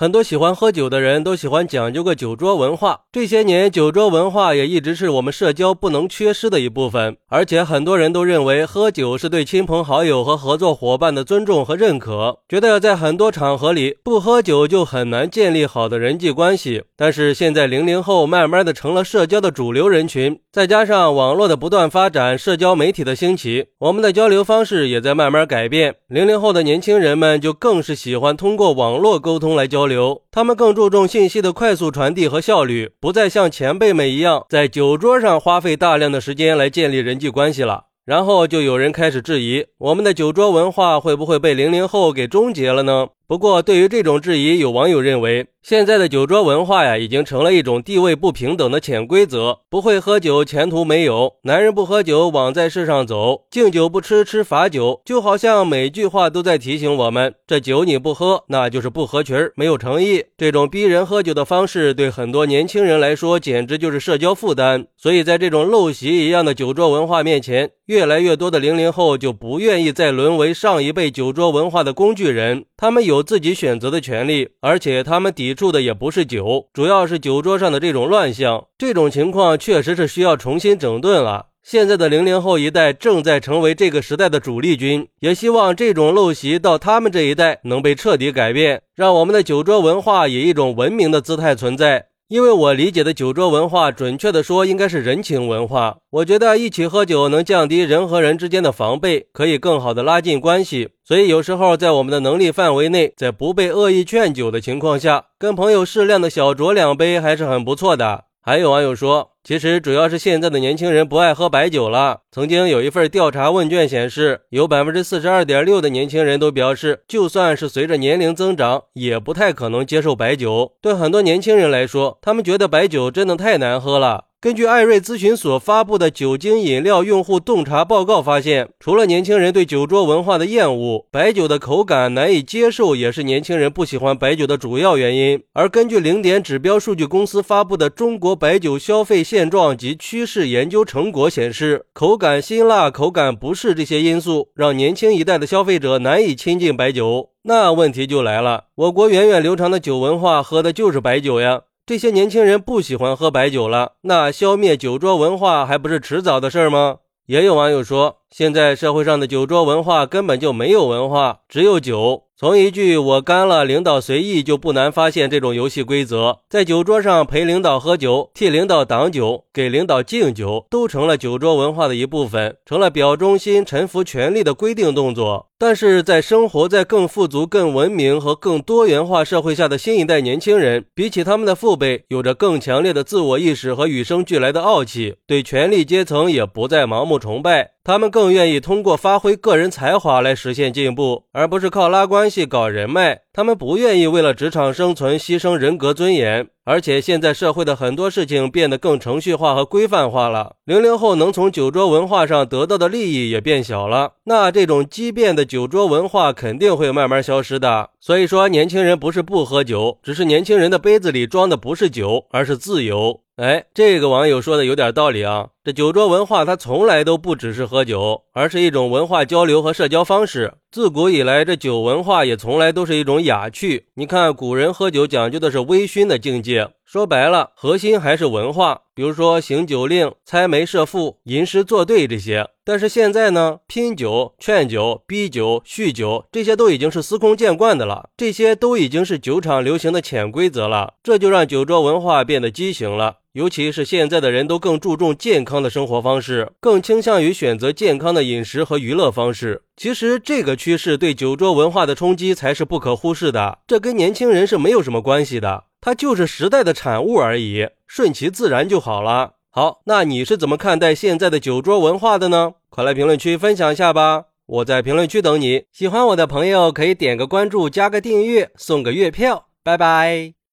很多喜欢喝酒的人都喜欢讲究个酒桌文化，这些年酒桌文化也一直是我们社交不能缺失的一部分。而且很多人都认为喝酒是对亲朋好友和合作伙伴的尊重和认可，觉得在很多场合里不喝酒就很难建立好的人际关系。但是现在零零后慢慢的成了社交的主流人群，再加上网络的不断发展，社交媒体的兴起，我们的交流方式也在慢慢改变。零零后的年轻人们就更是喜欢通过网络沟通来交流。流他们更注重信息的快速传递和效率，不再像前辈们一样在酒桌上花费大量的时间来建立人际关系了。然后就有人开始质疑，我们的酒桌文化会不会被零零后给终结了呢？不过，对于这种质疑，有网友认为，现在的酒桌文化呀，已经成了一种地位不平等的潜规则。不会喝酒，前途没有；男人不喝酒，枉在世上走；敬酒不吃，吃罚酒。就好像每句话都在提醒我们，这酒你不喝，那就是不合群，没有诚意。这种逼人喝酒的方式，对很多年轻人来说，简直就是社交负担。所以在这种陋习一样的酒桌文化面前，越来越多的零零后就不愿意再沦为上一辈酒桌文化的工具人，他们有。自己选择的权利，而且他们抵触的也不是酒，主要是酒桌上的这种乱象。这种情况确实是需要重新整顿了。现在的零零后一代正在成为这个时代的主力军，也希望这种陋习到他们这一代能被彻底改变，让我们的酒桌文化以一种文明的姿态存在。因为我理解的酒桌文化，准确的说应该是人情文化。我觉得一起喝酒能降低人和人之间的防备，可以更好的拉近关系。所以有时候在我们的能力范围内，在不被恶意劝酒的情况下，跟朋友适量的小酌两杯还是很不错的。还有网友说，其实主要是现在的年轻人不爱喝白酒了。曾经有一份调查问卷显示，有百分之四十二点六的年轻人都表示，就算是随着年龄增长，也不太可能接受白酒。对很多年轻人来说，他们觉得白酒真的太难喝了。根据艾瑞咨询所发布的酒精饮料用户洞察报告发现，除了年轻人对酒桌文化的厌恶，白酒的口感难以接受也是年轻人不喜欢白酒的主要原因。而根据零点指标数据公司发布的《中国白酒消费现状及趋势研究成果》显示，口感辛辣、口感不适这些因素让年轻一代的消费者难以亲近白酒。那问题就来了，我国源远流长的酒文化，喝的就是白酒呀。这些年轻人不喜欢喝白酒了，那消灭酒桌文化还不是迟早的事儿吗？也有网友说，现在社会上的酒桌文化根本就没有文化，只有酒。从一句“我干了，领导随意”就不难发现这种游戏规则。在酒桌上陪领导喝酒，替领导挡酒，给领导敬酒，都成了酒桌文化的一部分，成了表忠心、臣服权力的规定动作。但是在生活在更富足、更文明和更多元化社会下的新一代年轻人，比起他们的父辈，有着更强烈的自我意识和与生俱来的傲气，对权力阶层也不再盲目崇拜。他们更愿意通过发挥个人才华来实现进步，而不是靠拉关系、搞人脉。他们不愿意为了职场生存牺牲人格尊严，而且现在社会的很多事情变得更程序化和规范化了。零零后能从酒桌文化上得到的利益也变小了，那这种畸变的酒桌文化肯定会慢慢消失的。所以说，年轻人不是不喝酒，只是年轻人的杯子里装的不是酒，而是自由。哎，这个网友说的有点道理啊。这酒桌文化它从来都不只是喝酒，而是一种文化交流和社交方式。自古以来，这酒文化也从来都是一种雅趣。你看，古人喝酒讲究的是微醺的境界，说白了，核心还是文化。比如说行酒令、猜枚设赋、吟诗作对这些。但是现在呢，拼酒、劝酒、逼酒、酗酒，这些都已经是司空见惯的了，这些都已经是酒场流行的潜规则了。这就让酒桌文化变得畸形了。尤其是现在的人都更注重健康的生活方式，更倾向于选择健康的饮食和娱乐方式。其实这个趋势对酒桌文化的冲击才是不可忽视的。这跟年轻人是没有什么关系的，它就是时代的产物而已，顺其自然就好了。好，那你是怎么看待现在的酒桌文化的呢？快来评论区分享一下吧！我在评论区等你。喜欢我的朋友可以点个关注，加个订阅，送个月票。拜拜。